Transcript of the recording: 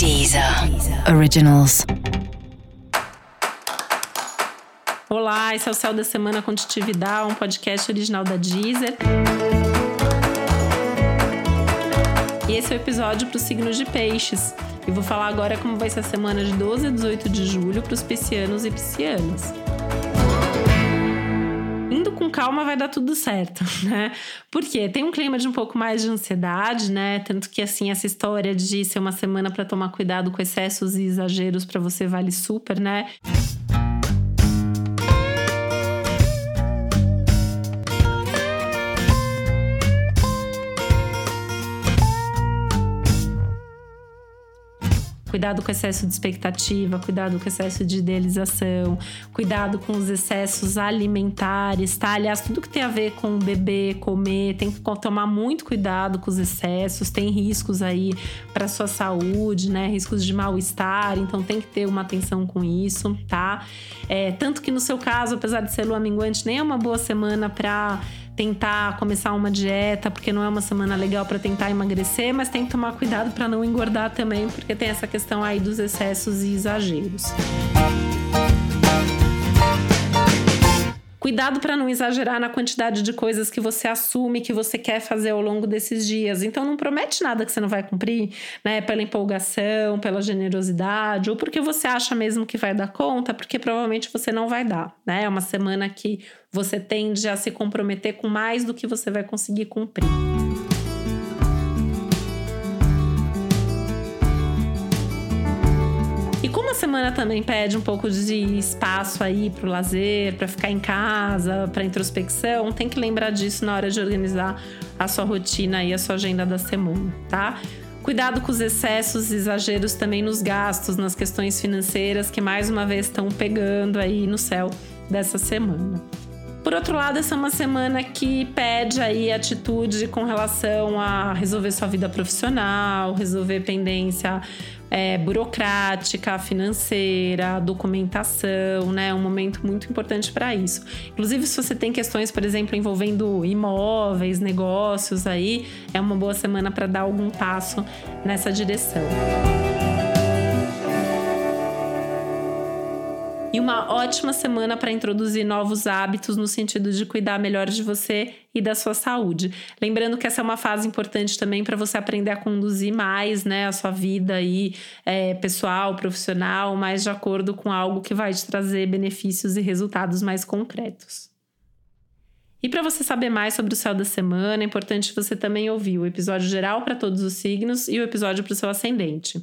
Deezer Originals. Olá, esse é o Céu da Semana Contitividade, um podcast original da Deezer. E esse é o episódio para os signos de peixes. E vou falar agora como vai ser a semana de 12 a 18 de julho para os piscianos e piscianas com calma vai dar tudo certo, né? Porque tem um clima de um pouco mais de ansiedade, né? Tanto que assim essa história de ser uma semana para tomar cuidado com excessos e exageros para você vale super, né? Cuidado com o excesso de expectativa, cuidado com o excesso de idealização, cuidado com os excessos alimentares, tá? Aliás, tudo que tem a ver com beber, comer, tem que tomar muito cuidado com os excessos, tem riscos aí para sua saúde, né? Riscos de mal-estar, então tem que ter uma atenção com isso, tá? É, tanto que no seu caso, apesar de ser lua minguante, nem é uma boa semana para tentar começar uma dieta, porque não é uma semana legal para tentar emagrecer, mas tem que tomar cuidado para não engordar também, porque tem essa questão aí dos excessos e exageros. Cuidado para não exagerar na quantidade de coisas que você assume que você quer fazer ao longo desses dias. Então não promete nada que você não vai cumprir, né? Pela empolgação, pela generosidade, ou porque você acha mesmo que vai dar conta, porque provavelmente você não vai dar, né? É uma semana que você tende a se comprometer com mais do que você vai conseguir cumprir. Semana também pede um pouco de espaço aí para o lazer, para ficar em casa, para introspecção, tem que lembrar disso na hora de organizar a sua rotina e a sua agenda da semana, tá? Cuidado com os excessos, exageros também nos gastos, nas questões financeiras que mais uma vez estão pegando aí no céu dessa semana. Por outro lado, essa é uma semana que pede aí atitude com relação a resolver sua vida profissional, resolver pendência é, burocrática, financeira, documentação, né? É um momento muito importante para isso. Inclusive, se você tem questões, por exemplo, envolvendo imóveis, negócios aí, é uma boa semana para dar algum passo nessa direção. E uma ótima semana para introduzir novos hábitos no sentido de cuidar melhor de você e da sua saúde. Lembrando que essa é uma fase importante também para você aprender a conduzir mais, né, a sua vida aí é, pessoal, profissional, mais de acordo com algo que vai te trazer benefícios e resultados mais concretos. E para você saber mais sobre o céu da semana, é importante você também ouvir o episódio geral para todos os signos e o episódio para o seu ascendente.